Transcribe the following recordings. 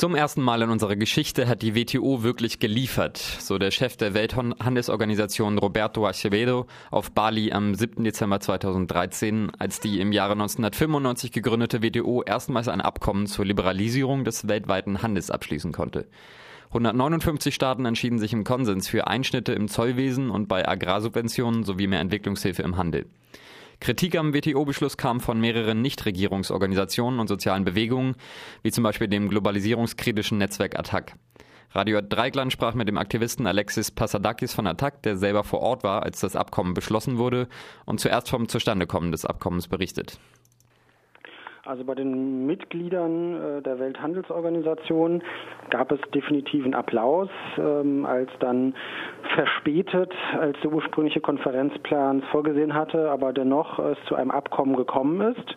Zum ersten Mal in unserer Geschichte hat die WTO wirklich geliefert, so der Chef der Welthandelsorganisation Roberto Acevedo auf Bali am 7. Dezember 2013, als die im Jahre 1995 gegründete WTO erstmals ein Abkommen zur Liberalisierung des weltweiten Handels abschließen konnte. 159 Staaten entschieden sich im Konsens für Einschnitte im Zollwesen und bei Agrarsubventionen sowie mehr Entwicklungshilfe im Handel. Kritik am WTO-Beschluss kam von mehreren Nichtregierungsorganisationen und sozialen Bewegungen, wie zum Beispiel dem globalisierungskritischen Netzwerk Attac. Radio Dreigland sprach mit dem Aktivisten Alexis Passadakis von Attac, der selber vor Ort war, als das Abkommen beschlossen wurde und zuerst vom Zustandekommen des Abkommens berichtet. Also bei den Mitgliedern äh, der Welthandelsorganisation gab es definitiv einen Applaus, ähm, als dann verspätet, als der ursprüngliche Konferenzplan vorgesehen hatte, aber dennoch es zu einem Abkommen gekommen ist.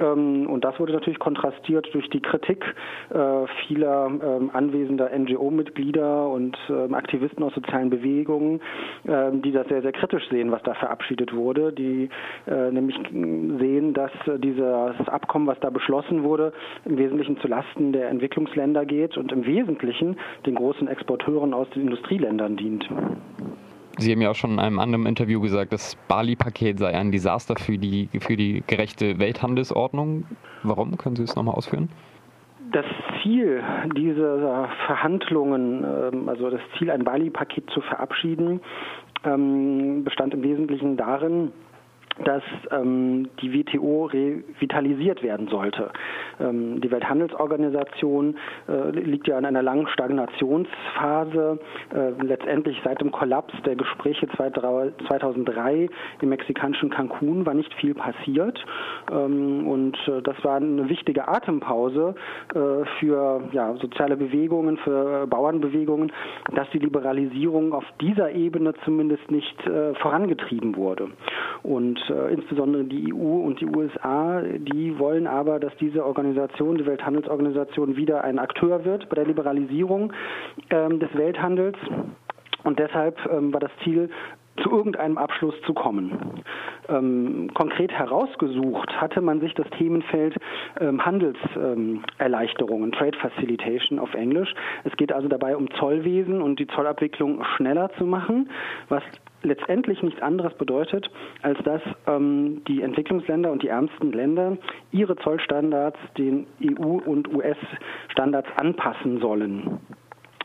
Ähm, und das wurde natürlich kontrastiert durch die Kritik äh, vieler ähm, anwesender NGO-Mitglieder und ähm, Aktivisten aus sozialen Bewegungen, die das sehr, sehr kritisch sehen, was da verabschiedet wurde, die äh, nämlich sehen, dass dieses Abkommen, was da beschlossen wurde, im Wesentlichen zu Lasten der Entwicklungsländer geht und im Wesentlichen den großen Exporteuren aus den Industrieländern dient. Sie haben ja auch schon in einem anderen Interview gesagt, das Bali-Paket sei ein Desaster für die, für die gerechte Welthandelsordnung. Warum? Können Sie es nochmal ausführen? Das Ziel dieser Verhandlungen, ähm, also das Ziel, ein Bali-Paket zu verabschieden, ähm, bestand im Wesentlichen darin, dass ähm, die WTO revitalisiert werden sollte. Ähm, die Welthandelsorganisation äh, liegt ja in einer langen Stagnationsphase. Äh, letztendlich seit dem Kollaps der Gespräche 2003 im mexikanischen Cancun war nicht viel passiert. Ähm, und äh, das war eine wichtige Atempause äh, für ja, soziale Bewegungen, für Bauernbewegungen, dass die Liberalisierung auf dieser Ebene zumindest nicht äh, vorangetrieben wurde. Und äh, insbesondere die EU und die USA, die wollen aber, dass diese Organisation, die Welthandelsorganisation, wieder ein Akteur wird bei der Liberalisierung ähm, des Welthandels. Und deshalb ähm, war das Ziel, zu irgendeinem Abschluss zu kommen. Ähm, konkret herausgesucht hatte man sich das Themenfeld ähm, Handelserleichterungen, ähm, Trade Facilitation auf Englisch. Es geht also dabei um Zollwesen und die Zollabwicklung schneller zu machen, was letztendlich nichts anderes bedeutet, als dass ähm, die Entwicklungsländer und die ärmsten Länder ihre Zollstandards den EU- und US-Standards anpassen sollen.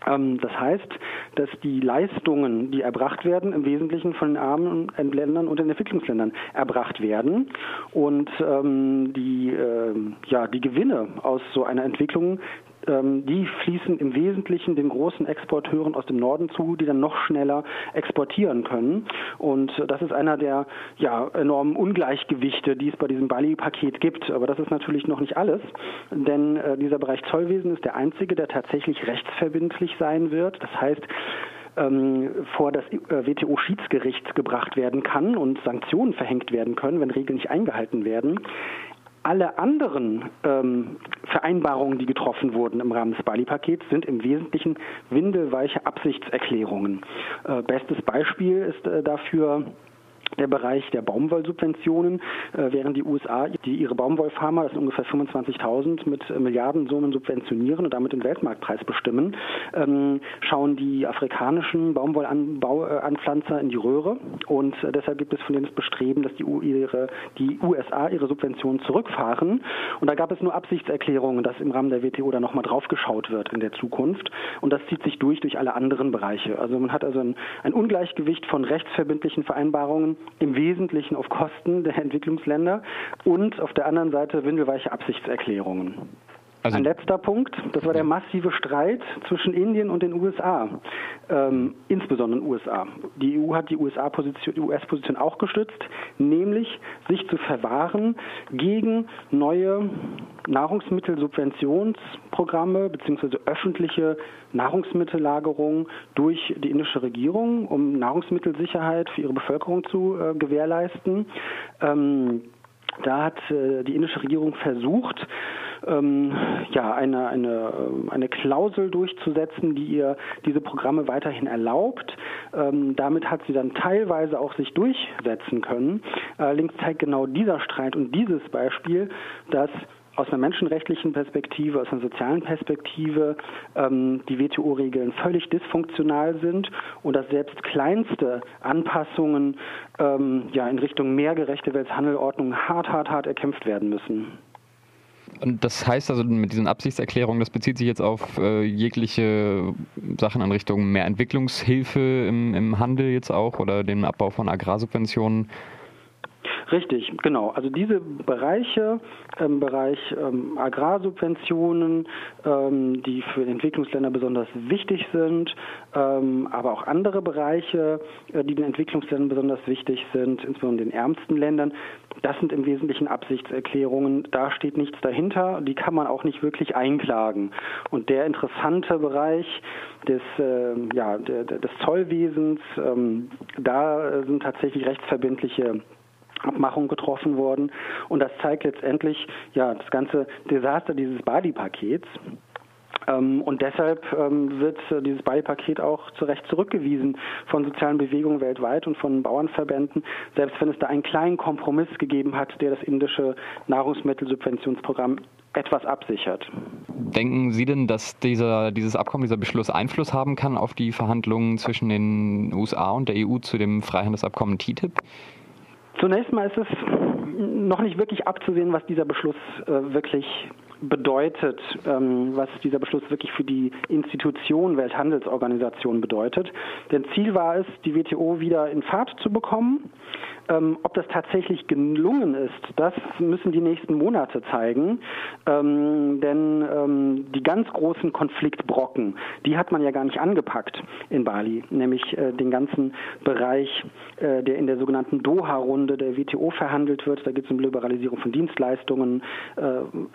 Ähm, das heißt, dass die Leistungen, die erbracht werden, im Wesentlichen von den armen Ländern und den Entwicklungsländern erbracht werden. Und ähm, die, äh, ja, die Gewinne aus so einer Entwicklung, die fließen im Wesentlichen den großen Exporteuren aus dem Norden zu, die dann noch schneller exportieren können. Und das ist einer der ja, enormen Ungleichgewichte, die es bei diesem Bali-Paket gibt. Aber das ist natürlich noch nicht alles, denn äh, dieser Bereich Zollwesen ist der einzige, der tatsächlich rechtsverbindlich sein wird. Das heißt, ähm, vor das äh, WTO-Schiedsgericht gebracht werden kann und Sanktionen verhängt werden können, wenn Regeln nicht eingehalten werden alle anderen ähm, Vereinbarungen, die getroffen wurden im Rahmen des Bali-Pakets, sind im Wesentlichen windelweiche Absichtserklärungen. Äh, bestes Beispiel ist äh, dafür der Bereich der Baumwollsubventionen, äh, während die USA die ihre Baumwollfarmer, das sind ungefähr 25.000, mit Milliardensummen subventionieren und damit den Weltmarktpreis bestimmen, ähm, schauen die afrikanischen Baumwollanpflanzer in die Röhre. Und äh, deshalb gibt es von denen das Bestreben, dass die, ihre, die USA ihre Subventionen zurückfahren. Und da gab es nur Absichtserklärungen, dass im Rahmen der WTO da nochmal draufgeschaut wird in der Zukunft. Und das zieht sich durch durch alle anderen Bereiche. Also man hat also ein, ein Ungleichgewicht von rechtsverbindlichen Vereinbarungen im Wesentlichen auf Kosten der Entwicklungsländer und auf der anderen Seite windelweiche Absichtserklärungen. Also Ein letzter Punkt, das war der massive Streit zwischen Indien und den USA, ähm, insbesondere den USA. Die EU hat die US-Position US auch gestützt, nämlich sich zu verwahren gegen neue Nahrungsmittelsubventionsprogramme bzw. öffentliche Nahrungsmittellagerung durch die indische Regierung, um Nahrungsmittelsicherheit für ihre Bevölkerung zu äh, gewährleisten. Ähm, da hat äh, die indische Regierung versucht, ähm, ja, eine, eine, ähm, eine Klausel durchzusetzen, die ihr diese Programme weiterhin erlaubt. Ähm, damit hat sie dann teilweise auch sich durchsetzen können. Allerdings zeigt genau dieser Streit und dieses Beispiel, dass aus einer menschenrechtlichen Perspektive, aus einer sozialen Perspektive ähm, die WTO-Regeln völlig dysfunktional sind und dass selbst kleinste Anpassungen ähm, ja, in Richtung mehr gerechte Welthandelordnung hart, hart, hart erkämpft werden müssen. Und das heißt also mit diesen Absichtserklärungen, das bezieht sich jetzt auf äh, jegliche Sachen in Richtung mehr Entwicklungshilfe im, im Handel jetzt auch oder den Abbau von Agrarsubventionen. Richtig, genau. Also diese Bereiche, ähm, Bereich ähm, Agrarsubventionen, ähm, die für Entwicklungsländer besonders wichtig sind, ähm, aber auch andere Bereiche, äh, die den Entwicklungsländern besonders wichtig sind, insbesondere den ärmsten Ländern, das sind im Wesentlichen Absichtserklärungen. Da steht nichts dahinter. Die kann man auch nicht wirklich einklagen. Und der interessante Bereich des, äh, ja, des Zollwesens, ähm, da sind tatsächlich rechtsverbindliche Abmachung getroffen worden. Und das zeigt letztendlich ja das ganze Desaster dieses Bali-Pakets. Ähm, und deshalb ähm, wird äh, dieses Bali-Paket auch zu Recht zurückgewiesen von sozialen Bewegungen weltweit und von Bauernverbänden, selbst wenn es da einen kleinen Kompromiss gegeben hat, der das indische Nahrungsmittelsubventionsprogramm etwas absichert. Denken Sie denn, dass dieser, dieses Abkommen, dieser Beschluss Einfluss haben kann auf die Verhandlungen zwischen den USA und der EU zu dem Freihandelsabkommen TTIP? Zunächst mal ist es noch nicht wirklich abzusehen, was dieser Beschluss äh, wirklich bedeutet, ähm, was dieser Beschluss wirklich für die Institution Welthandelsorganisation bedeutet. Denn Ziel war es, die WTO wieder in Fahrt zu bekommen. Ähm, ob das tatsächlich gelungen ist, das müssen die nächsten Monate zeigen. Ähm, denn ähm, die ganz großen Konfliktbrocken, die hat man ja gar nicht angepackt in Bali, nämlich äh, den ganzen Bereich, äh, der in der sogenannten Doha-Runde der WTO verhandelt wird. Da geht es um Liberalisierung von Dienstleistungen, äh,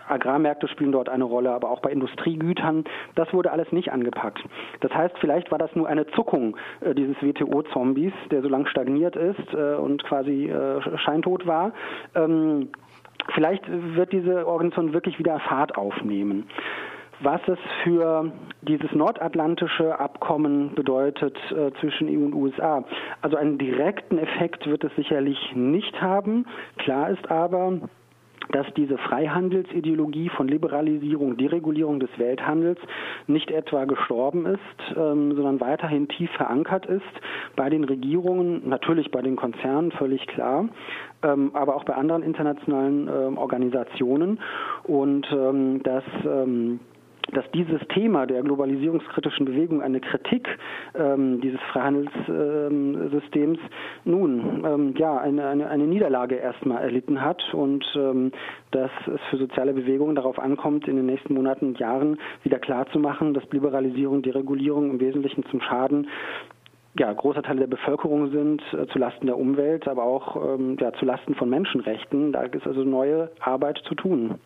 Agrarmärkte spielen dort eine Rolle, aber auch bei Industriegütern. Das wurde alles nicht angepackt. Das heißt, vielleicht war das nur eine Zuckung äh, dieses WTO-Zombies, der so lange stagniert ist äh, und quasi quasi äh, scheintot war. Ähm, vielleicht wird diese Organisation wirklich wieder Fahrt aufnehmen. Was es für dieses nordatlantische Abkommen bedeutet äh, zwischen EU und USA. Also einen direkten Effekt wird es sicherlich nicht haben. Klar ist aber, dass diese Freihandelsideologie von Liberalisierung, Deregulierung des Welthandels nicht etwa gestorben ist, ähm, sondern weiterhin tief verankert ist bei den Regierungen, natürlich bei den Konzernen, völlig klar, ähm, aber auch bei anderen internationalen ähm, Organisationen. Und ähm, dass ähm, dass dieses Thema der globalisierungskritischen Bewegung eine Kritik ähm, dieses Freihandelssystems ähm, nun ähm, ja eine, eine, eine, Niederlage erstmal erlitten hat und ähm, dass es für soziale Bewegungen darauf ankommt, in den nächsten Monaten und Jahren wieder klarzumachen, dass Liberalisierung, Deregulierung im Wesentlichen zum Schaden ja, großer Teil der Bevölkerung sind, äh, zu Lasten der Umwelt, aber auch ähm, ja, zu Lasten von Menschenrechten. Da ist also neue Arbeit zu tun.